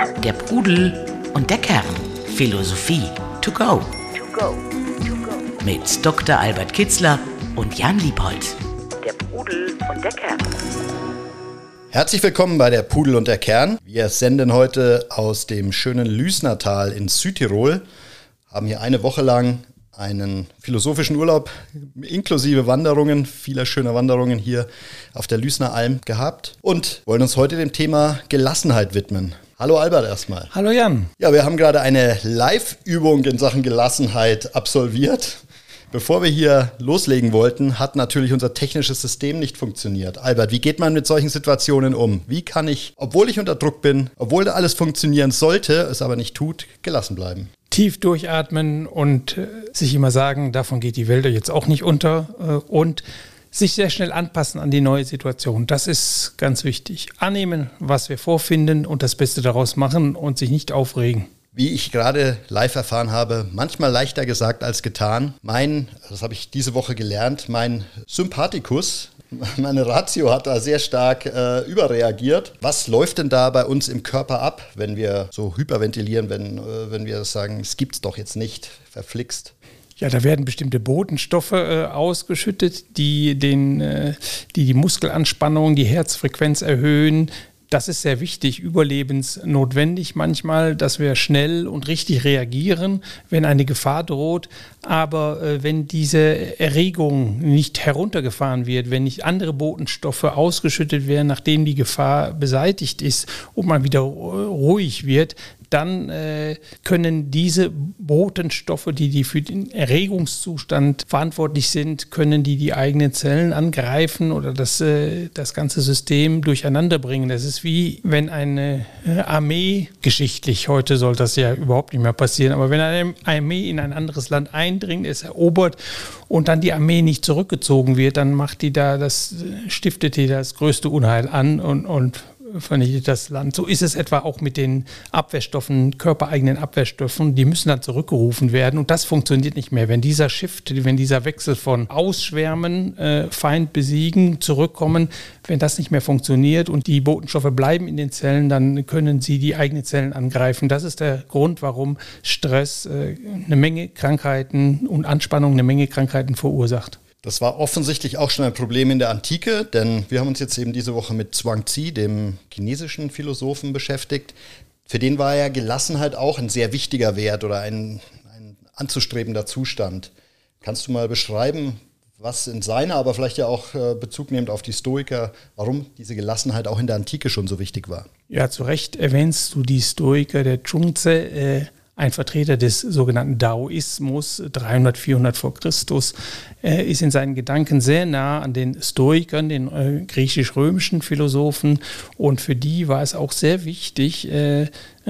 Der Pudel und der Kern. Philosophie to go. To go. To go. Mit Dr. Albert Kitzler und Jan Liebold. Der Pudel und der Kern. Herzlich willkommen bei der Pudel und der Kern. Wir senden heute aus dem schönen Lüsnertal in Südtirol, haben hier eine Woche lang einen philosophischen Urlaub inklusive Wanderungen, vieler schöner Wanderungen hier auf der Lüsner Alm gehabt und wollen uns heute dem Thema Gelassenheit widmen. Hallo Albert erstmal. Hallo Jan. Ja, wir haben gerade eine Live-Übung in Sachen Gelassenheit absolviert. Bevor wir hier loslegen wollten, hat natürlich unser technisches System nicht funktioniert. Albert, wie geht man mit solchen Situationen um? Wie kann ich, obwohl ich unter Druck bin, obwohl da alles funktionieren sollte, es aber nicht tut, gelassen bleiben? Tief durchatmen und äh, sich immer sagen, davon geht die Welt jetzt auch nicht unter äh, und sich sehr schnell anpassen an die neue Situation. Das ist ganz wichtig. Annehmen, was wir vorfinden und das Beste daraus machen und sich nicht aufregen. Wie ich gerade live erfahren habe, manchmal leichter gesagt als getan. Mein, das habe ich diese Woche gelernt, mein Sympathikus, meine Ratio hat da sehr stark äh, überreagiert. Was läuft denn da bei uns im Körper ab, wenn wir so hyperventilieren, wenn, äh, wenn wir sagen, es gibt's doch jetzt nicht, verflixt? Ja, da werden bestimmte Botenstoffe äh, ausgeschüttet, die, den, äh, die die Muskelanspannung, die Herzfrequenz erhöhen, das ist sehr wichtig, überlebensnotwendig manchmal, dass wir schnell und richtig reagieren, wenn eine Gefahr droht. Aber äh, wenn diese Erregung nicht heruntergefahren wird, wenn nicht andere Botenstoffe ausgeschüttet werden, nachdem die Gefahr beseitigt ist und man wieder ruhig wird, dann äh, können diese Botenstoffe, die, die für den Erregungszustand verantwortlich sind, können die die eigenen Zellen angreifen oder das, äh, das ganze System durcheinander bringen. Das ist wie wenn eine äh, Armee, geschichtlich, heute soll das ja überhaupt nicht mehr passieren, aber wenn eine Armee in ein anderes Land eindringt, es erobert und dann die Armee nicht zurückgezogen wird, dann macht die da das, stiftet die das größte Unheil an und, und vernichtet das Land. So ist es etwa auch mit den Abwehrstoffen, körpereigenen Abwehrstoffen. Die müssen dann zurückgerufen werden und das funktioniert nicht mehr. Wenn dieser Shift, wenn dieser Wechsel von Ausschwärmen, äh, Feind besiegen, zurückkommen, wenn das nicht mehr funktioniert und die Botenstoffe bleiben in den Zellen, dann können sie die eigenen Zellen angreifen. Das ist der Grund, warum Stress äh, eine Menge Krankheiten und Anspannung eine Menge Krankheiten verursacht. Das war offensichtlich auch schon ein Problem in der Antike, denn wir haben uns jetzt eben diese Woche mit Zhuangzi, dem chinesischen Philosophen, beschäftigt. Für den war ja Gelassenheit auch ein sehr wichtiger Wert oder ein, ein anzustrebender Zustand. Kannst du mal beschreiben, was in seiner, aber vielleicht ja auch äh, Bezug nehmend auf die Stoiker, warum diese Gelassenheit auch in der Antike schon so wichtig war? Ja, zu Recht erwähnst du die Stoiker der Zhongzi. Äh ein Vertreter des sogenannten Daoismus, 300, 400 vor Christus, er ist in seinen Gedanken sehr nah an den Stoikern, den äh, griechisch-römischen Philosophen. Und für die war es auch sehr wichtig, äh,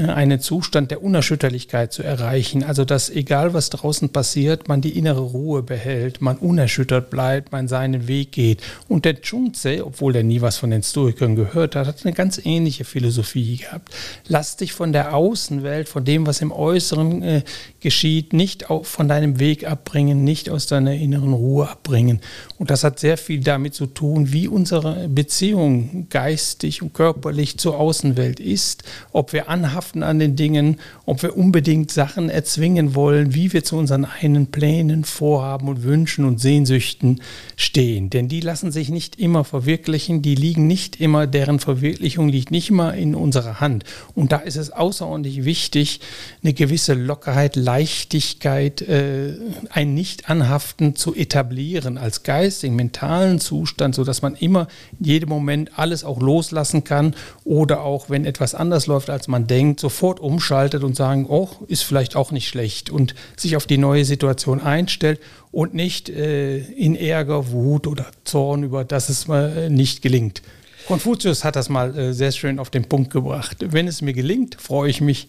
einen Zustand der Unerschütterlichkeit zu erreichen. Also, dass egal was draußen passiert, man die innere Ruhe behält, man unerschüttert bleibt, man seinen Weg geht. Und der Chungze, obwohl er nie was von den Stoikern gehört hat, hat eine ganz ähnliche Philosophie gehabt. Lass dich von der Außenwelt, von dem, was im Äußeren äh, geschieht, nicht von deinem Weg abbringen, nicht aus deiner inneren Ruhe abbringen. Und das hat sehr viel damit zu tun, wie unsere Beziehung geistig und körperlich zur Außenwelt ist, ob wir anhaften an den Dingen, ob wir unbedingt Sachen erzwingen wollen, wie wir zu unseren eigenen Plänen, Vorhaben und Wünschen und Sehnsüchten stehen. Denn die lassen sich nicht immer verwirklichen, die liegen nicht immer, deren Verwirklichung liegt nicht immer in unserer Hand. Und da ist es außerordentlich wichtig, eine gewisse Lockerheit, Leichtigkeit, äh, ein Nicht-Anhaften zu etablieren als geistigen, mentalen Zustand, sodass man immer in jedem Moment alles auch loslassen kann oder auch, wenn etwas anders läuft, als man denkt, sofort umschaltet und sagen, oh, ist vielleicht auch nicht schlecht und sich auf die neue Situation einstellt und nicht äh, in Ärger, Wut oder Zorn über das es mal äh, nicht gelingt. Konfuzius hat das mal äh, sehr schön auf den Punkt gebracht. Wenn es mir gelingt, freue ich mich.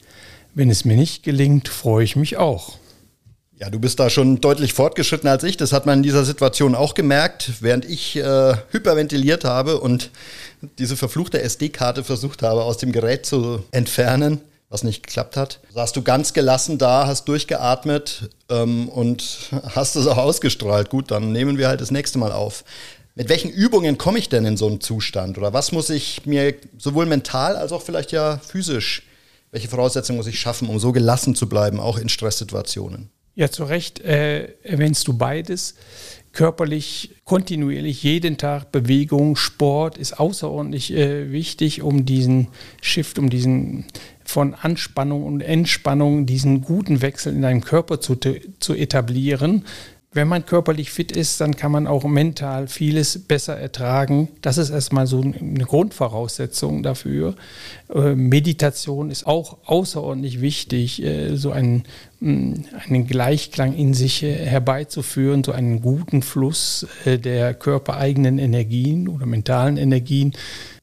Wenn es mir nicht gelingt, freue ich mich auch. Ja, du bist da schon deutlich fortgeschritten als ich. Das hat man in dieser Situation auch gemerkt, während ich äh, hyperventiliert habe und diese verfluchte SD-Karte versucht habe, aus dem Gerät zu entfernen, was nicht geklappt hat. Saßt du ganz gelassen da, hast durchgeatmet ähm, und hast es auch ausgestrahlt. Gut, dann nehmen wir halt das nächste Mal auf. Mit welchen Übungen komme ich denn in so einen Zustand? Oder was muss ich mir sowohl mental als auch vielleicht ja physisch welche Voraussetzungen muss ich schaffen, um so gelassen zu bleiben, auch in Stresssituationen? Ja, zu Recht äh, erwähnst du beides. Körperlich, kontinuierlich, jeden Tag Bewegung, Sport ist außerordentlich äh, wichtig, um diesen Shift, um diesen von Anspannung und Entspannung, diesen guten Wechsel in deinem Körper zu, zu etablieren wenn man körperlich fit ist, dann kann man auch mental vieles besser ertragen. Das ist erstmal so eine Grundvoraussetzung dafür. Äh, Meditation ist auch außerordentlich wichtig, äh, so einen, mm, einen Gleichklang in sich äh, herbeizuführen, so einen guten Fluss der körpereigenen Energien oder mentalen Energien.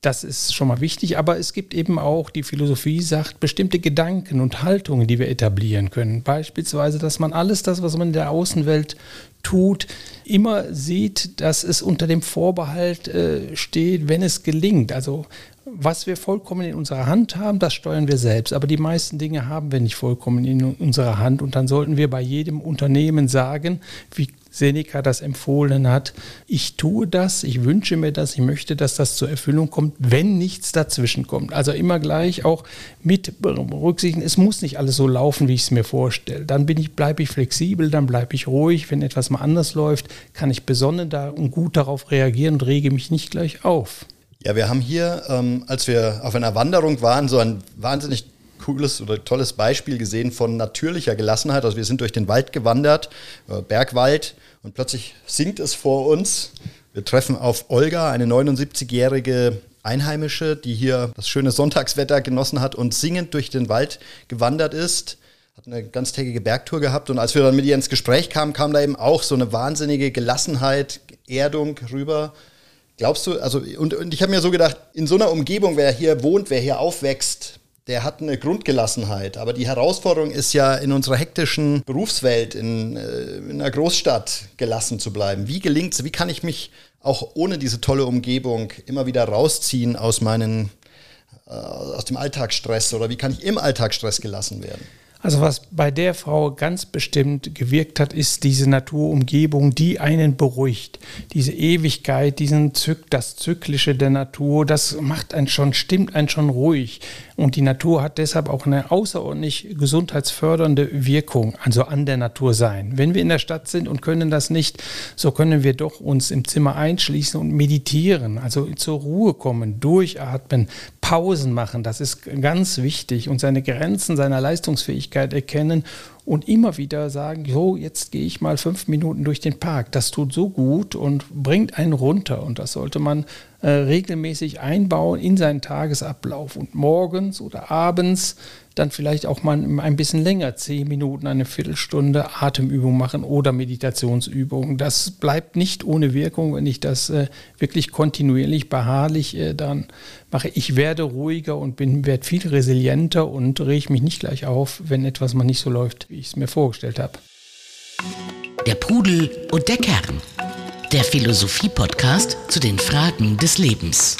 Das ist schon mal wichtig, aber es gibt eben auch, die Philosophie sagt, bestimmte Gedanken und Haltungen, die wir etablieren können. Beispielsweise, dass man alles das, was man in der Außenwelt tut, immer sieht, dass es unter dem Vorbehalt äh, steht, wenn es gelingt. Also was wir vollkommen in unserer Hand haben, das steuern wir selbst. Aber die meisten Dinge haben wir nicht vollkommen in unserer Hand. Und dann sollten wir bei jedem Unternehmen sagen, wie Seneca das empfohlen hat. Ich tue das, ich wünsche mir das, ich möchte, dass das zur Erfüllung kommt, wenn nichts dazwischen kommt. Also immer gleich auch mit berücksichtigen, es muss nicht alles so laufen, wie ich es mir vorstelle. Dann bin ich, bleibe ich flexibel, dann bleibe ich ruhig. Wenn etwas mal anders läuft, kann ich besonnen da und gut darauf reagieren und rege mich nicht gleich auf. Ja, wir haben hier, ähm, als wir auf einer Wanderung waren, so ein wahnsinnig cooles oder tolles Beispiel gesehen von natürlicher Gelassenheit. Also wir sind durch den Wald gewandert, äh, Bergwald, und plötzlich singt es vor uns. Wir treffen auf Olga, eine 79-jährige Einheimische, die hier das schöne Sonntagswetter genossen hat und singend durch den Wald gewandert ist. Hat eine ganztägige Bergtour gehabt und als wir dann mit ihr ins Gespräch kamen, kam da eben auch so eine wahnsinnige Gelassenheit, Erdung rüber. Glaubst du, also, und, und ich habe mir so gedacht, in so einer Umgebung, wer hier wohnt, wer hier aufwächst, der hat eine Grundgelassenheit. Aber die Herausforderung ist ja in unserer hektischen Berufswelt, in, äh, in einer Großstadt gelassen zu bleiben. Wie gelingt es, wie kann ich mich auch ohne diese tolle Umgebung immer wieder rausziehen aus meinen, äh, aus dem Alltagsstress oder wie kann ich im Alltagsstress gelassen werden? Also was bei der Frau ganz bestimmt gewirkt hat, ist diese Naturumgebung, die einen beruhigt. Diese Ewigkeit, diesen Zyk, das Zyklische der Natur, das macht einen schon, stimmt einen schon ruhig. Und die Natur hat deshalb auch eine außerordentlich gesundheitsfördernde Wirkung, also an der Natur sein. Wenn wir in der Stadt sind und können das nicht, so können wir doch uns im Zimmer einschließen und meditieren, also zur Ruhe kommen, durchatmen, Pausen machen. Das ist ganz wichtig und seine Grenzen seiner Leistungsfähigkeit erkennen und immer wieder sagen, so, jetzt gehe ich mal fünf Minuten durch den Park. Das tut so gut und bringt einen runter. Und das sollte man äh, regelmäßig einbauen in seinen Tagesablauf. Und morgens oder abends dann vielleicht auch mal ein bisschen länger, zehn Minuten, eine Viertelstunde Atemübung machen oder Meditationsübungen. Das bleibt nicht ohne Wirkung, wenn ich das äh, wirklich kontinuierlich, beharrlich äh, dann mache. Ich werde ruhiger und bin, werde viel resilienter und rege mich nicht gleich auf, wenn etwas mal nicht so läuft, wie ich es mir vorgestellt habe. Der Pudel und der Kern. Der Philosophie-Podcast zu den Fragen des Lebens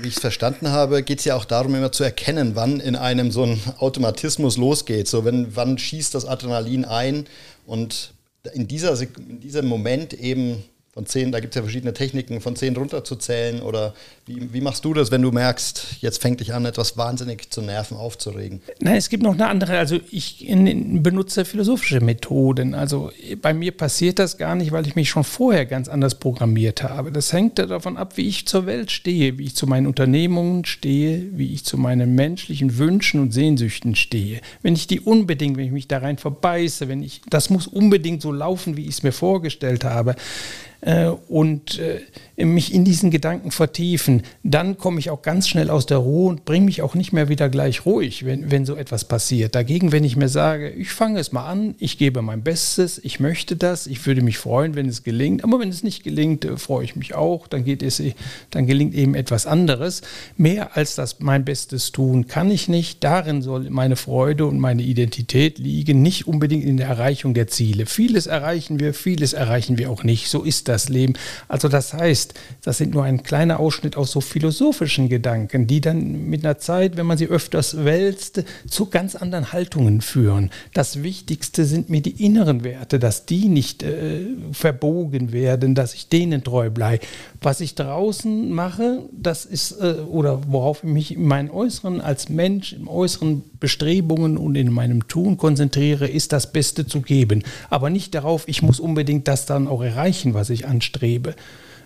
wie ich es verstanden habe, geht es ja auch darum, immer zu erkennen, wann in einem so ein Automatismus losgeht. So, wenn, wann schießt das Adrenalin ein und in, dieser, in diesem Moment eben von zehn, da gibt es ja verschiedene Techniken, von zehn runterzuzählen oder wie, wie, machst du das, wenn du merkst, jetzt fängt dich an, etwas wahnsinnig zu nerven, aufzuregen? Nein, es gibt noch eine andere, also ich benutze philosophische Methoden. Also bei mir passiert das gar nicht, weil ich mich schon vorher ganz anders programmiert habe. Das hängt davon ab, wie ich zur Welt stehe, wie ich zu meinen Unternehmungen stehe, wie ich zu meinen menschlichen Wünschen und Sehnsüchten stehe. Wenn ich die unbedingt, wenn ich mich da rein verbeiße, wenn ich, das muss unbedingt so laufen, wie ich es mir vorgestellt habe, äh, und äh, mich in diesen Gedanken vertiefen, dann komme ich auch ganz schnell aus der Ruhe und bringe mich auch nicht mehr wieder gleich ruhig, wenn, wenn so etwas passiert. Dagegen, wenn ich mir sage, ich fange es mal an, ich gebe mein Bestes, ich möchte das, ich würde mich freuen, wenn es gelingt, aber wenn es nicht gelingt, äh, freue ich mich auch, dann, geht es, dann gelingt eben etwas anderes. Mehr als das mein Bestes tun kann ich nicht. Darin soll meine Freude und meine Identität liegen, nicht unbedingt in der Erreichung der Ziele. Vieles erreichen wir, vieles erreichen wir auch nicht. So ist das Leben. Also das heißt, das sind nur ein kleiner Ausschnitt aus auch so philosophischen Gedanken, die dann mit einer Zeit, wenn man sie öfters wälzt, zu ganz anderen Haltungen führen. Das Wichtigste sind mir die inneren Werte, dass die nicht äh, verbogen werden, dass ich denen treu bleibe. Was ich draußen mache, das ist, äh, oder worauf ich mich in meinen Äußeren als Mensch, im äußeren Bestrebungen und in meinem Tun konzentriere, ist das Beste zu geben. Aber nicht darauf, ich muss unbedingt das dann auch erreichen, was ich anstrebe.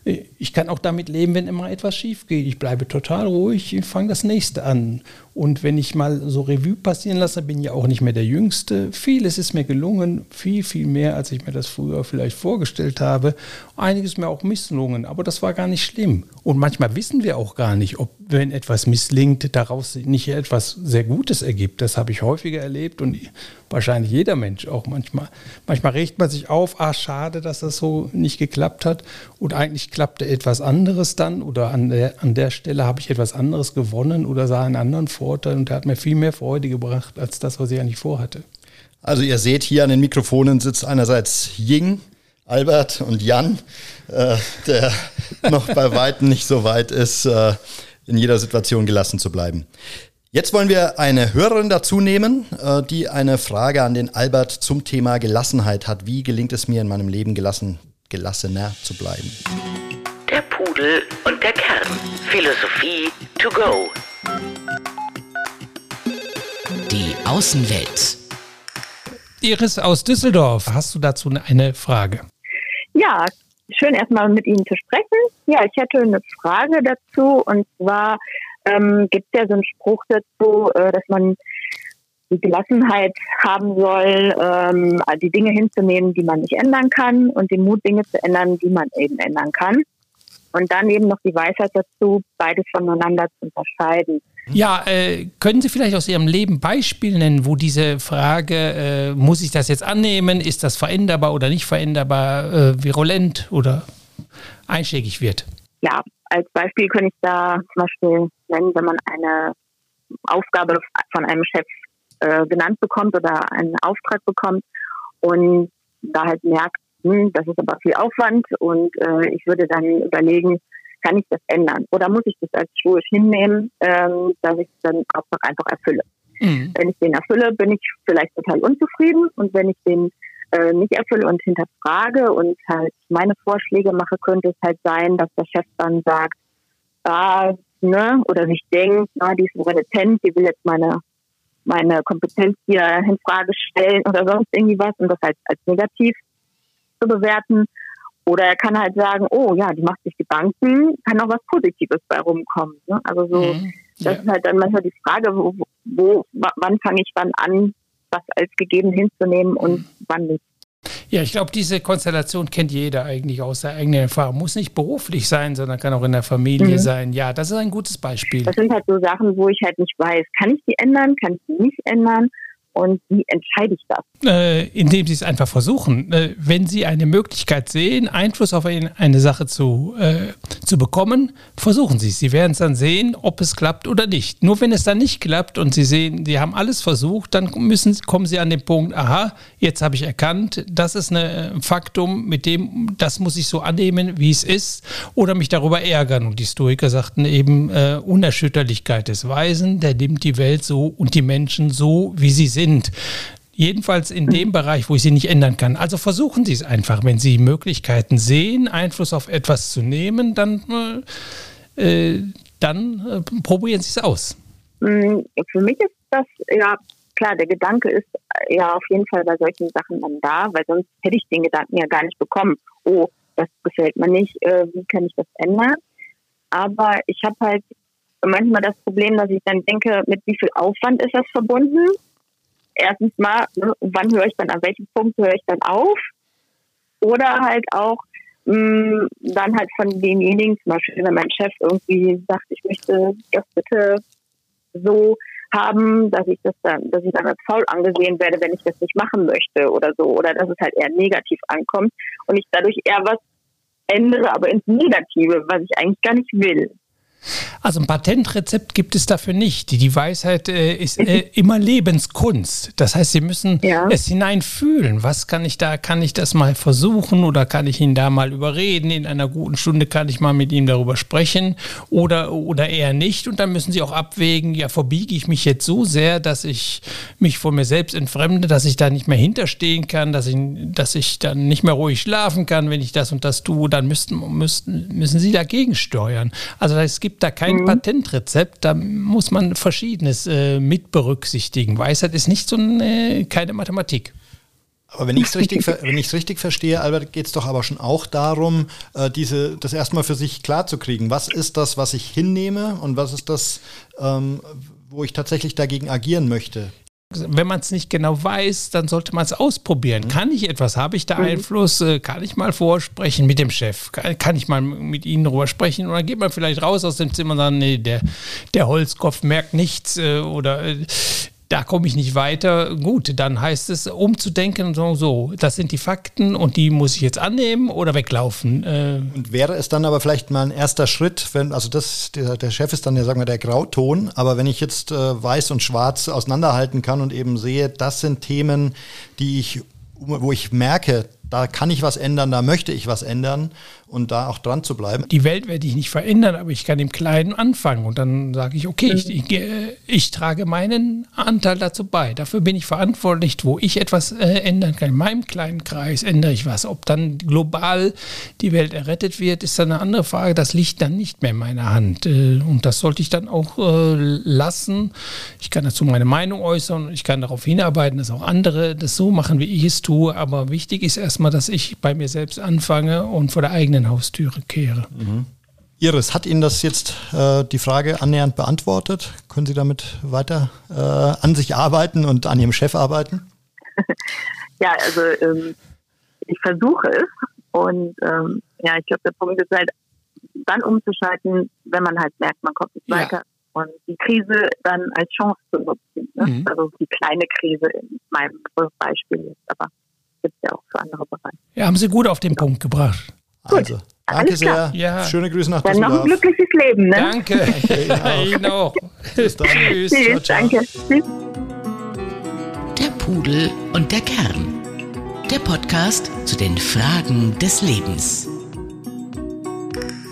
Ich kann auch damit leben, wenn immer etwas schief geht. Ich bleibe total ruhig, ich fange das nächste an. Und wenn ich mal so Revue passieren lasse, bin ja auch nicht mehr der Jüngste. Vieles ist mir gelungen, viel, viel mehr, als ich mir das früher vielleicht vorgestellt habe. Einiges mir auch misslungen, aber das war gar nicht schlimm. Und manchmal wissen wir auch gar nicht, ob, wenn etwas misslingt, daraus nicht etwas sehr Gutes ergibt. Das habe ich häufiger erlebt und wahrscheinlich jeder Mensch auch manchmal. Manchmal regt man sich auf, ah, schade, dass das so nicht geklappt hat. Und eigentlich klappte etwas anderes dann oder an der, an der Stelle habe ich etwas anderes gewonnen oder sah einen anderen Vorteil und der hat mir viel mehr Freude gebracht als das, was ich eigentlich vorhatte. Also ihr seht, hier an den Mikrofonen sitzt einerseits Ying, Albert und Jan, äh, der noch bei weitem nicht so weit ist, äh, in jeder Situation gelassen zu bleiben. Jetzt wollen wir eine Hörerin dazu nehmen, äh, die eine Frage an den Albert zum Thema Gelassenheit hat. Wie gelingt es mir in meinem Leben gelassen, gelassener zu bleiben? Der Pudel und der Kern. Philosophie to go. Die Außenwelt. Iris aus Düsseldorf, hast du dazu eine Frage? Ja, schön erstmal mit Ihnen zu sprechen. Ja, ich hätte eine Frage dazu und zwar ähm, gibt es ja so einen Spruch dazu, äh, dass man die Gelassenheit haben soll, ähm, die Dinge hinzunehmen, die man nicht ändern kann und den Mut, Dinge zu ändern, die man eben ändern kann. Und dann eben noch die Weisheit dazu, beides voneinander zu unterscheiden. Ja, äh, können Sie vielleicht aus Ihrem Leben Beispiele nennen, wo diese Frage, äh, muss ich das jetzt annehmen, ist das veränderbar oder nicht veränderbar, äh, virulent oder einschlägig wird? Ja, als Beispiel könnte ich da zum Beispiel nennen, wenn man eine Aufgabe von einem Chef äh, genannt bekommt oder einen Auftrag bekommt und da halt merkt, hm, das ist aber viel Aufwand und äh, ich würde dann überlegen, kann ich das ändern? Oder muss ich das als stoisch hinnehmen, ähm, dass ich es dann auch einfach erfülle? Mhm. Wenn ich den erfülle, bin ich vielleicht total unzufrieden und wenn ich den äh, nicht erfülle und hinterfrage und halt meine Vorschläge mache, könnte es halt sein, dass der Chef dann sagt, ah, ne, oder sich denkt, ah, die ist so renitent, die will jetzt meine meine Kompetenz hier in Frage stellen oder sonst irgendwie was und das halt als negativ zu bewerten. Oder er kann halt sagen, oh ja, die macht sich Gedanken, kann auch was Positives bei rumkommen. Ne? Also so, mhm. das ja. ist halt dann manchmal die Frage, wo, wo wann fange ich wann an, was als gegeben hinzunehmen und mhm. wann nicht. Ja, ich glaube, diese Konstellation kennt jeder eigentlich aus der eigenen Erfahrung. Muss nicht beruflich sein, sondern kann auch in der Familie mhm. sein. Ja, das ist ein gutes Beispiel. Das sind halt so Sachen, wo ich halt nicht weiß, kann ich die ändern, kann ich die nicht ändern? Und wie entscheide ich das? Äh, indem Sie es einfach versuchen. Äh, wenn Sie eine Möglichkeit sehen, Einfluss auf eine Sache zu, äh, zu bekommen, versuchen Sie es. Sie werden es dann sehen, ob es klappt oder nicht. Nur wenn es dann nicht klappt und Sie sehen, Sie haben alles versucht, dann müssen, kommen Sie an den Punkt, aha, jetzt habe ich erkannt, das ist ein Faktum, mit dem, das muss ich so annehmen, wie es ist, oder mich darüber ärgern. Und die Stoiker sagten eben, äh, Unerschütterlichkeit des Weisen, der nimmt die Welt so und die Menschen so, wie sie sind sind. Jedenfalls in dem Bereich, wo ich sie nicht ändern kann. Also versuchen Sie es einfach. Wenn Sie Möglichkeiten sehen, Einfluss auf etwas zu nehmen, dann, äh, dann äh, probieren Sie es aus. Mm, für mich ist das, ja, klar, der Gedanke ist äh, ja auf jeden Fall bei solchen Sachen dann da, weil sonst hätte ich den Gedanken ja gar nicht bekommen. Oh, das gefällt mir nicht, äh, wie kann ich das ändern? Aber ich habe halt manchmal das Problem, dass ich dann denke, mit wie viel Aufwand ist das verbunden? Erstens mal, ne, wann höre ich dann, an welchem Punkt höre ich dann auf? Oder halt auch mh, mm, dann halt von demjenigen, zum Beispiel, wenn mein Chef irgendwie sagt, ich möchte das bitte so haben, dass ich das dann, dass ich dann als faul angesehen werde, wenn ich das nicht machen möchte oder so, oder dass es halt eher negativ ankommt und ich dadurch eher was ändere, aber ins Negative, was ich eigentlich gar nicht will. Also ein Patentrezept gibt es dafür nicht. Die Weisheit äh, ist äh, immer Lebenskunst. Das heißt, Sie müssen ja. es hineinfühlen. Was kann ich da, kann ich das mal versuchen oder kann ich ihn da mal überreden? In einer guten Stunde kann ich mal mit ihm darüber sprechen oder, oder eher nicht. Und dann müssen Sie auch abwägen, ja, verbiege ich mich jetzt so sehr, dass ich mich von mir selbst entfremde, dass ich da nicht mehr hinterstehen kann, dass ich, dass ich dann nicht mehr ruhig schlafen kann, wenn ich das und das tue. Dann müssten, müssten, müssen Sie dagegen steuern. Also es gibt da kein mhm. Patentrezept, da muss man Verschiedenes äh, mit berücksichtigen. Weisheit ist nicht so eine, keine Mathematik. Aber wenn ich es richtig, richtig verstehe, Albert, geht es doch aber schon auch darum, äh, diese, das erstmal für sich klarzukriegen. Was ist das, was ich hinnehme und was ist das, ähm, wo ich tatsächlich dagegen agieren möchte? Wenn man es nicht genau weiß, dann sollte man es ausprobieren. Mhm. Kann ich etwas? Habe ich da mhm. Einfluss? Äh, kann ich mal vorsprechen mit dem Chef? Kann, ich mal mit Ihnen darüber sprechen? Oder geht man vielleicht raus aus dem Zimmer und sagt, nee, der, der Holzkopf merkt nichts äh, oder äh, da komme ich nicht weiter. Gut, dann heißt es, umzudenken und so, so, das sind die Fakten und die muss ich jetzt annehmen oder weglaufen. Äh und wäre es dann aber vielleicht mal ein erster Schritt, wenn, also das, der, der Chef ist dann ja, sagen wir, der Grauton, aber wenn ich jetzt äh, weiß und schwarz auseinanderhalten kann und eben sehe, das sind Themen, die ich, wo ich merke, da kann ich was ändern, da möchte ich was ändern und da auch dran zu bleiben. Die Welt werde ich nicht verändern, aber ich kann im Kleinen anfangen und dann sage ich, okay, ich, ich, ich, trage meinen Anteil dazu bei. Dafür bin ich verantwortlich, wo ich etwas äh, ändern kann. In meinem kleinen Kreis ändere ich was. Ob dann global die Welt errettet wird, ist dann eine andere Frage. Das liegt dann nicht mehr in meiner Hand äh, und das sollte ich dann auch äh, lassen. Ich kann dazu meine Meinung äußern, ich kann darauf hinarbeiten, dass auch andere das so machen, wie ich es tue, aber wichtig ist erstmal, dass ich bei mir selbst anfange und vor der eigenen eigenen Haustüre kehre. Mhm. Iris, hat Ihnen das jetzt äh, die Frage annähernd beantwortet? Können Sie damit weiter äh, an sich arbeiten und an Ihrem Chef arbeiten? ja, also ähm, ich versuche es und ähm, ja, ich glaube, der Punkt ist halt, dann umzuschalten, wenn man halt merkt, man kommt nicht ja. weiter und die Krise dann als Chance zu nutzen. Ne? Mhm. Also die kleine Krise in meinem Beispiel jetzt, aber gibt es ja auch für andere Bereiche. Ja, haben Sie gut auf den Punkt gebracht. Also, Gut. danke sehr. Ja. Schöne Grüße nach Dann noch ein glückliches Leben. Ne? Danke. danke Ihnen auch. Bis dann. Tschüss. Tschüss. Danke. Tschüss. Der Pudel und der Kern. Der Podcast zu den Fragen des Lebens.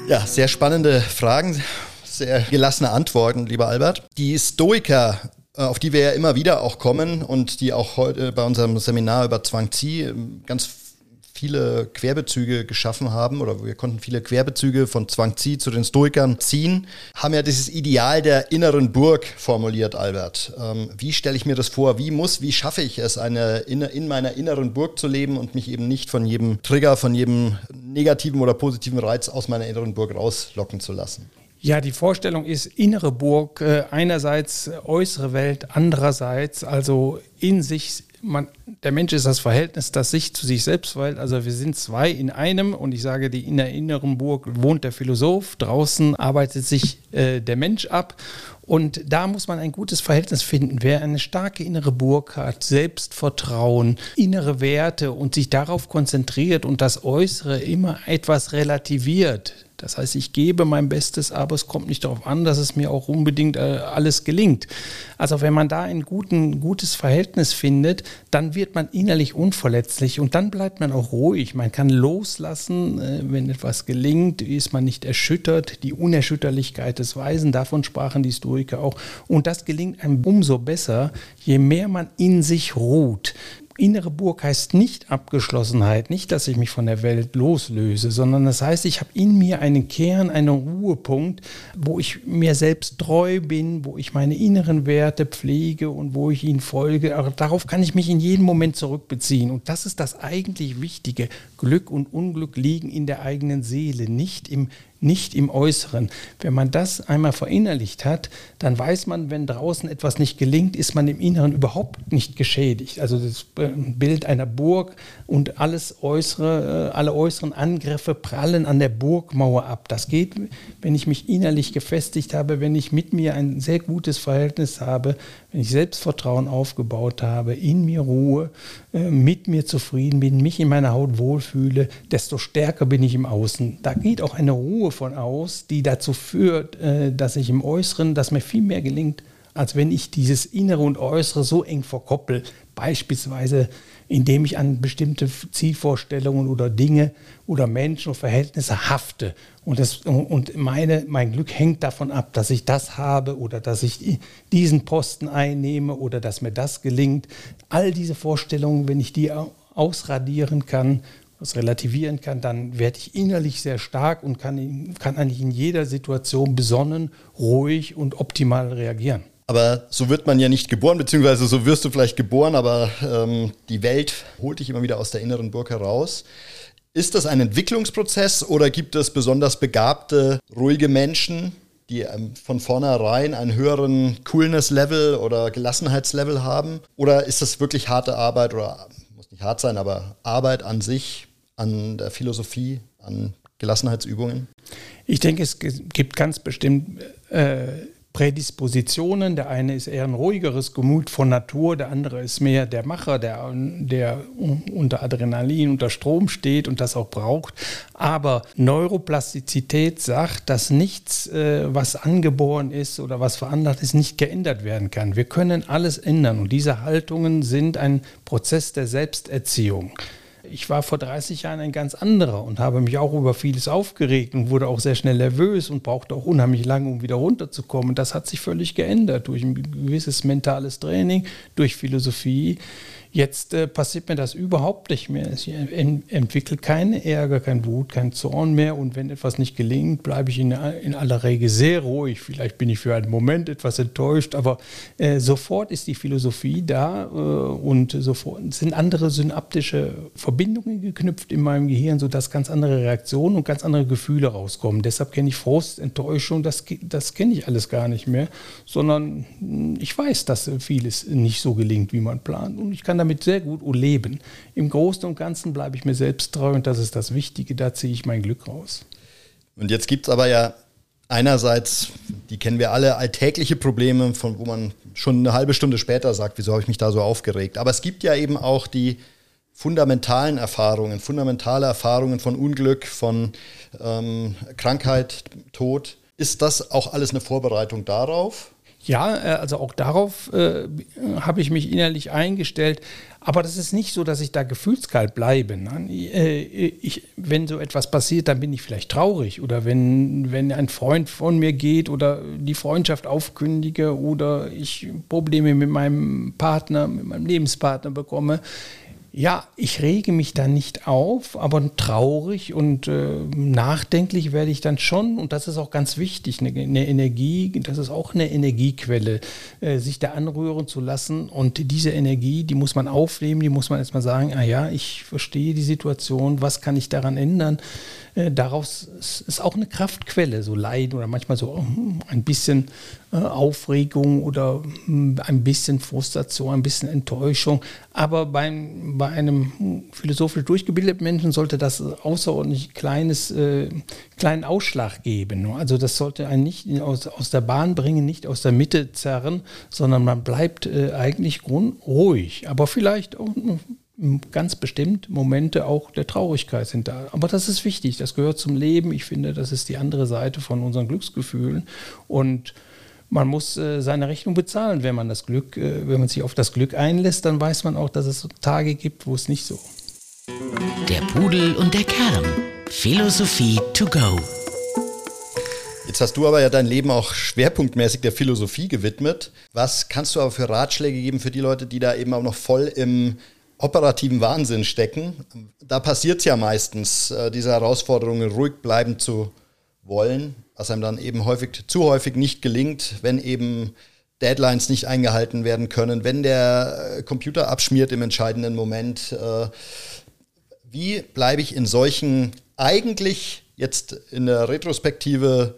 Ja, sehr spannende Fragen, sehr gelassene Antworten, lieber Albert. Die Stoiker auf die wir ja immer wieder auch kommen und die auch heute bei unserem Seminar über Zwang Zi ganz viele Querbezüge geschaffen haben oder wir konnten viele Querbezüge von Zwang Zi zu den Stoikern ziehen, haben ja dieses Ideal der inneren Burg formuliert, Albert. Ähm, wie stelle ich mir das vor? Wie muss, wie schaffe ich es, eine, in, in meiner inneren Burg zu leben und mich eben nicht von jedem Trigger, von jedem negativen oder positiven Reiz aus meiner inneren Burg rauslocken zu lassen? Ja, die Vorstellung ist innere Burg, äh, einerseits äußere Welt, andererseits also in sich man, der Mensch ist das Verhältnis, das sich zu sich selbst verhält. Also wir sind zwei in einem und ich sage, die in der inneren Burg wohnt der Philosoph, draußen arbeitet sich äh, der Mensch ab und da muss man ein gutes Verhältnis finden. Wer eine starke innere Burg hat, Selbstvertrauen, innere Werte und sich darauf konzentriert und das Äußere immer etwas relativiert, das heißt, ich gebe mein Bestes, aber es kommt nicht darauf an, dass es mir auch unbedingt äh, alles gelingt. Also wenn man da ein guten, gutes Verhältnis findet, dann wird man innerlich unverletzlich und dann bleibt man auch ruhig. Man kann loslassen, äh, wenn etwas gelingt, ist man nicht erschüttert. Die Unerschütterlichkeit des Weisen, davon sprachen die Stoiker auch. Und das gelingt einem umso besser, je mehr man in sich ruht. Innere Burg heißt nicht Abgeschlossenheit, nicht, dass ich mich von der Welt loslöse, sondern das heißt, ich habe in mir einen Kern, einen Ruhepunkt, wo ich mir selbst treu bin, wo ich meine inneren Werte pflege und wo ich ihnen folge. Aber darauf kann ich mich in jedem Moment zurückbeziehen. Und das ist das eigentlich Wichtige. Glück und Unglück liegen in der eigenen Seele, nicht im nicht im Äußeren. Wenn man das einmal verinnerlicht hat, dann weiß man, wenn draußen etwas nicht gelingt, ist man im Inneren überhaupt nicht geschädigt. Also das Bild einer Burg und alles äußere, äh, alle äußeren Angriffe prallen an der Burgmauer ab. Das geht, wenn ich mich innerlich gefestigt habe, wenn ich mit mir ein sehr gutes Verhältnis habe, wenn ich Selbstvertrauen aufgebaut habe, in mir Ruhe, mit mir zufrieden bin, mich in meiner Haut wohlfühle, desto stärker bin ich im Außen. Da geht auch eine Ruhe von aus, die dazu führt, äh, dass ich im Äußeren, dass mir viel mehr gelingt, als wenn ich dieses Innere und Äußere so eng verkoppel. Beispielsweise indem ich an bestimmte Zielvorstellungen oder Dinge oder Menschen oder Verhältnisse hafte. Und, das, und meine, mein Glück hängt davon ab, dass ich das habe oder dass ich diesen Posten einnehme oder dass mir das gelingt. All diese Vorstellungen, wenn ich die ausradieren kann, was relativieren kann, dann werde ich innerlich sehr stark und kann, kann eigentlich in jeder Situation besonnen, ruhig und optimal reagieren. Aber so wird man ja nicht geboren, beziehungsweise so wirst du vielleicht geboren, aber ähm, die Welt holt dich immer wieder aus der inneren Burg heraus. Ist das ein Entwicklungsprozess oder gibt es besonders begabte, ruhige Menschen, die ähm, von vornherein einen höheren Coolness-Level oder Gelassenheitslevel haben? Oder ist das wirklich harte Arbeit oder muss nicht hart sein, aber Arbeit an sich, an der Philosophie, an Gelassenheitsübungen? Ich denke, es gibt ganz bestimmt äh, Prädispositionen. Der eine ist eher ein ruhigeres Gemüt von Natur, der andere ist mehr der Macher, der, der unter Adrenalin, unter Strom steht und das auch braucht. Aber Neuroplastizität sagt, dass nichts, äh, was angeboren ist oder was veranlagt ist, nicht geändert werden kann. Wir können alles ändern und diese Haltungen sind ein Prozess der Selbsterziehung ich war vor 30 Jahren ein ganz anderer und habe mich auch über vieles aufgeregt und wurde auch sehr schnell nervös und brauchte auch unheimlich lange, um wieder runterzukommen. Das hat sich völlig geändert durch ein gewisses mentales Training, durch Philosophie. Jetzt äh, passiert mir das überhaupt nicht mehr. Ich entwickle keinen Ärger, keinen Wut, keinen Zorn mehr. Und wenn etwas nicht gelingt, bleibe ich in, in, aller Regel sehr ruhig. Vielleicht bin ich für einen Moment etwas enttäuscht, aber äh, sofort ist die Philosophie da äh, und sofort sind andere synaptische Verbindungen geknüpft in meinem Gehirn, sodass ganz andere Reaktionen und ganz andere Gefühle rauskommen. Deshalb kenne ich Frust, Enttäuschung, das, das kenne ich alles gar nicht mehr, sondern hm, ich weiß, dass vieles nicht so gelingt, wie man plant. Und ich kann damit sehr gut leben. Im Großen und Ganzen bleibe ich mir selbst treu und das ist das Wichtige, da ziehe ich mein Glück raus. Und jetzt gibt es aber ja einerseits, die kennen wir alle, alltägliche Probleme, von wo man schon eine halbe Stunde später sagt, wieso habe ich mich da so aufgeregt. Aber es gibt ja eben auch die fundamentalen Erfahrungen, fundamentale Erfahrungen von Unglück, von ähm, Krankheit, Tod. Ist das auch alles eine Vorbereitung darauf? Ja, äh, also auch darauf äh, habe ich mich innerlich eingestellt. Aber das ist nicht so, dass ich da gefühlskalt bleibe. Ne? Äh, ich, wenn so etwas passiert, dann bin ich vielleicht traurig. Oder wenn, wenn ein Freund von mir geht oder die Freundschaft aufkündige oder ich Probleme mit meinem Partner, mit meinem Lebenspartner bekomme, ja, ich rege mich da nicht auf, aber traurig und äh, nachdenklich werde ich dann schon. Und das ist auch ganz wichtig, eine, eine Energie, das ist auch eine Energiequelle, äh, sich da anrühren zu lassen. Und diese Energie, die muss man aufnehmen, die muss man erstmal sagen, ah ja, ich verstehe die Situation, was kann ich daran ändern? Äh, daraus ist auch eine Kraftquelle, so Leiden oder manchmal so hm, ein bisschen Aufregung oder hm, ein bisschen Frustration, ein bisschen Enttäuschung. Aber beim, bei einem philosophisch durchgebildeten Menschen sollte das außerordentlich kleines, äh, kleinen Ausschlag geben. Also das sollte einen nicht aus, aus der Bahn bringen, nicht aus der Mitte zerren, sondern man bleibt äh, eigentlich ruhig. Aber vielleicht auch ganz bestimmt Momente auch der Traurigkeit sind da. Aber das ist wichtig, das gehört zum Leben. Ich finde, das ist die andere Seite von unseren Glücksgefühlen. Und man muss äh, seine Rechnung bezahlen, wenn man das Glück, äh, wenn man sich auf das Glück einlässt, dann weiß man auch, dass es Tage gibt, wo es nicht so. Der Pudel und der Kern. Philosophie to go. Jetzt hast du aber ja dein Leben auch schwerpunktmäßig der Philosophie gewidmet. Was kannst du aber für Ratschläge geben für die Leute, die da eben auch noch voll im operativen Wahnsinn stecken. Da passiert es ja meistens, äh, diese Herausforderungen ruhig bleiben zu wollen, was einem dann eben häufig, zu häufig nicht gelingt, wenn eben Deadlines nicht eingehalten werden können, wenn der äh, Computer abschmiert im entscheidenden Moment. Äh, wie bleibe ich in solchen eigentlich jetzt in der Retrospektive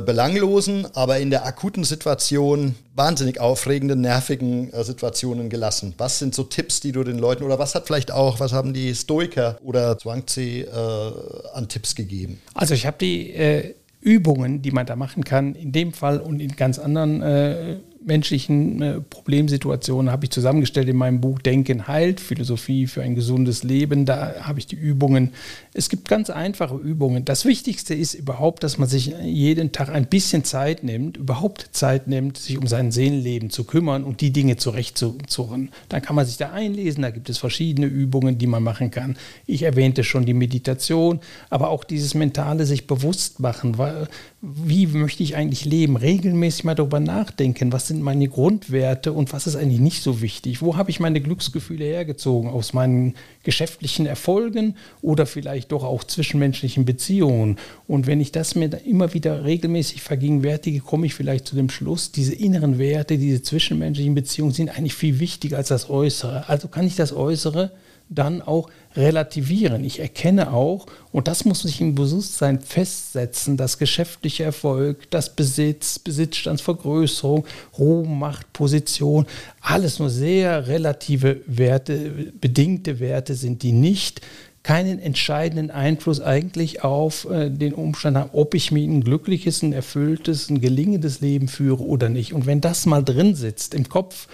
belanglosen, aber in der akuten Situation wahnsinnig aufregenden, nervigen äh, Situationen gelassen. Was sind so Tipps, die du den Leuten oder was hat vielleicht auch, was haben die Stoiker oder Zhuangzi äh, an Tipps gegeben? Also ich habe die äh, Übungen, die man da machen kann, in dem Fall und in ganz anderen äh, zwischenmenschlichen äh, Problemsituationen habe ich zusammengestellt in meinem Buch Denken heilt, Philosophie für ein gesundes Leben. Da habe ich die Übungen. Es gibt ganz einfache Übungen. Das Wichtigste ist überhaupt, dass man sich jeden Tag ein bisschen Zeit nimmt, überhaupt Zeit nimmt, sich um sein Seelenleben zu kümmern und die Dinge zurechtzuzurren. Dann kann man sich da einlesen. Da gibt es verschiedene Übungen, die man machen kann. Ich erwähnte schon die Meditation, aber auch dieses mentale sich bewusst machen. Weil, wie möchte ich eigentlich leben? Regelmäßig mal darüber nachdenken, was sind meine Grundwerte und was ist eigentlich nicht so wichtig? Wo habe ich meine Glücksgefühle hergezogen? Aus meinen geschäftlichen Erfolgen oder vielleicht doch auch zwischenmenschlichen Beziehungen? Und wenn ich das mir immer wieder regelmäßig vergegenwärtige, komme ich vielleicht zu dem Schluss, diese inneren Werte, diese zwischenmenschlichen Beziehungen sind eigentlich viel wichtiger als das Äußere. Also kann ich das Äußere dann auch relativieren. Ich erkenne auch, und das muss sich im Bewusstsein festsetzen, dass geschäftlicher Erfolg, das Besitz, Besitzstandsvergrößerung, Ruhm, Macht, Position, alles nur sehr relative Werte, bedingte Werte sind, die nicht keinen entscheidenden Einfluss eigentlich auf äh, den Umstand haben, ob ich mir ein glückliches, ein erfülltes, ein gelingendes Leben führe oder nicht. Und wenn das mal drin sitzt im Kopf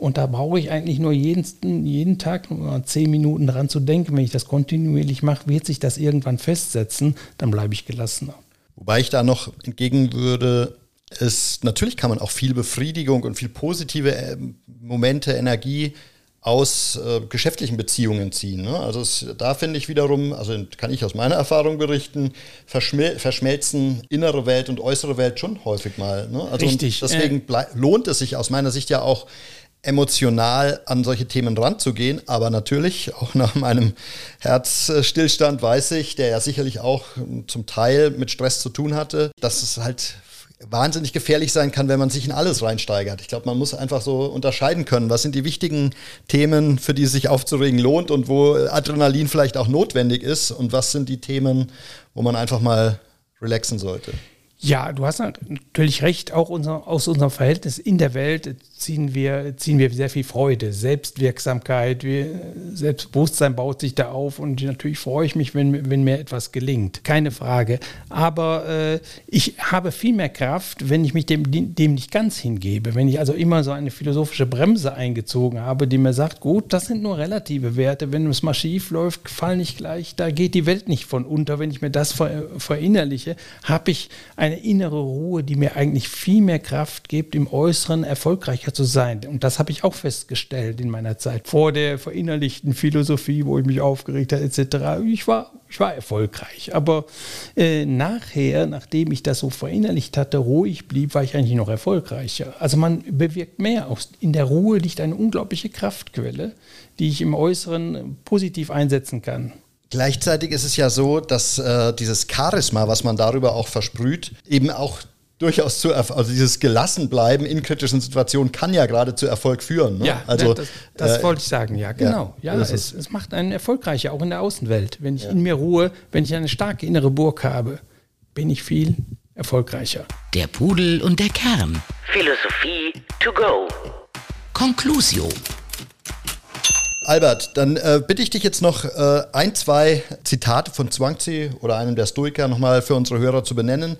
und da brauche ich eigentlich nur jeden, jeden Tag nur zehn Minuten dran zu denken. Wenn ich das kontinuierlich mache, wird sich das irgendwann festsetzen, dann bleibe ich gelassener. Wobei ich da noch entgegen würde, ist, natürlich kann man auch viel Befriedigung und viel positive äh, Momente, Energie aus äh, geschäftlichen Beziehungen ziehen. Ne? Also es, da finde ich wiederum, also kann ich aus meiner Erfahrung berichten, verschmil verschmelzen innere Welt und äußere Welt schon häufig mal. Ne? Also Richtig. Deswegen äh. lohnt es sich aus meiner Sicht ja auch, emotional an solche Themen ranzugehen. Aber natürlich, auch nach meinem Herzstillstand weiß ich, der ja sicherlich auch zum Teil mit Stress zu tun hatte, dass es halt wahnsinnig gefährlich sein kann, wenn man sich in alles reinsteigert. Ich glaube, man muss einfach so unterscheiden können, was sind die wichtigen Themen, für die es sich aufzuregen lohnt und wo Adrenalin vielleicht auch notwendig ist und was sind die Themen, wo man einfach mal relaxen sollte. Ja, du hast natürlich recht. Auch unser, aus unserem Verhältnis in der Welt ziehen wir, ziehen wir sehr viel Freude, Selbstwirksamkeit, wir, Selbstbewusstsein baut sich da auf und natürlich freue ich mich, wenn, wenn mir etwas gelingt. Keine Frage. Aber äh, ich habe viel mehr Kraft, wenn ich mich dem, dem nicht ganz hingebe. Wenn ich also immer so eine philosophische Bremse eingezogen habe, die mir sagt, gut, das sind nur relative Werte. Wenn es mal schief läuft, fall nicht gleich, da geht die Welt nicht von unter. Wenn ich mir das ver, verinnerliche, habe ich eine innere Ruhe, die mir eigentlich viel mehr Kraft gibt, im Äußeren erfolgreicher zu sein. Und das habe ich auch festgestellt in meiner Zeit vor der verinnerlichten Philosophie, wo ich mich aufgeregt habe, etc. Ich war, ich war erfolgreich. Aber äh, nachher, nachdem ich das so verinnerlicht hatte, ruhig blieb, war ich eigentlich noch erfolgreicher. Also man bewirkt mehr. Auch in der Ruhe liegt eine unglaubliche Kraftquelle, die ich im Äußeren positiv einsetzen kann. Gleichzeitig ist es ja so, dass äh, dieses Charisma, was man darüber auch versprüht, eben auch durchaus zu also dieses Gelassenbleiben in kritischen Situationen kann ja gerade zu Erfolg führen. Ne? Ja, also das, das äh, wollte ich sagen. Ja, genau. Ja, ja es, es, macht einen erfolgreicher auch in der Außenwelt. Wenn ich ja. in mir ruhe, wenn ich eine starke innere Burg habe, bin ich viel erfolgreicher. Der Pudel und der Kern. Philosophie to go. Conclusio. Albert, dann äh, bitte ich dich jetzt noch äh, ein, zwei Zitate von Zhuangzi oder einem der Stoiker nochmal für unsere Hörer zu benennen,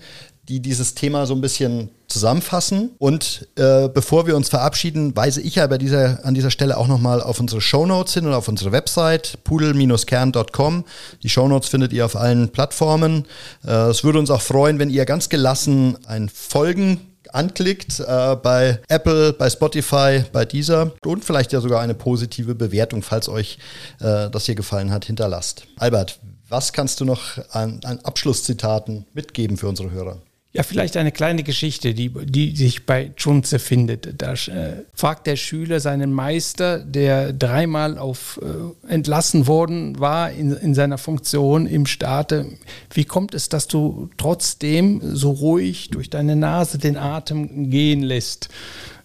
die dieses Thema so ein bisschen zusammenfassen. Und äh, bevor wir uns verabschieden, weise ich ja dieser, an dieser Stelle auch nochmal auf unsere Shownotes hin und auf unsere Website pudel-kern.com. Die Shownotes findet ihr auf allen Plattformen. Äh, es würde uns auch freuen, wenn ihr ganz gelassen ein Folgen anklickt äh, bei Apple, bei Spotify, bei dieser und vielleicht ja sogar eine positive Bewertung, falls euch äh, das hier gefallen hat, hinterlasst. Albert, was kannst du noch an, an Abschlusszitaten mitgeben für unsere Hörer? Ja, vielleicht eine kleine Geschichte, die, die sich bei Chunze findet. Da äh, fragt der Schüler seinen Meister, der dreimal auf, äh, entlassen worden war in, in seiner Funktion im Staate, wie kommt es, dass du trotzdem so ruhig durch deine Nase den Atem gehen lässt?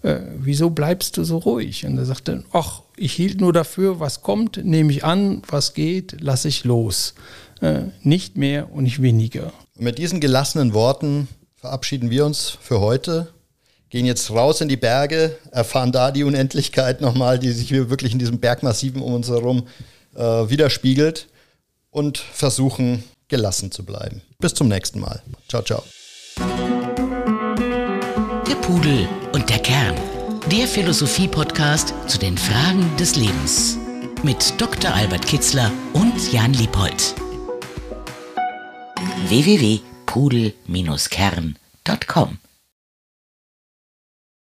Äh, wieso bleibst du so ruhig? Und er sagte, ach, ich hielt nur dafür, was kommt, nehme ich an, was geht, lasse ich los. Äh, nicht mehr und nicht weniger. Und mit diesen gelassenen Worten verabschieden wir uns für heute, gehen jetzt raus in die Berge, erfahren da die Unendlichkeit nochmal, die sich wirklich in diesem Bergmassiven um uns herum äh, widerspiegelt und versuchen gelassen zu bleiben. Bis zum nächsten Mal. Ciao, ciao. Der Pudel und der Kern. Der Philosophie-Podcast zu den Fragen des Lebens. Mit Dr. Albert Kitzler und Jan Liebold. www.pudel-kern.com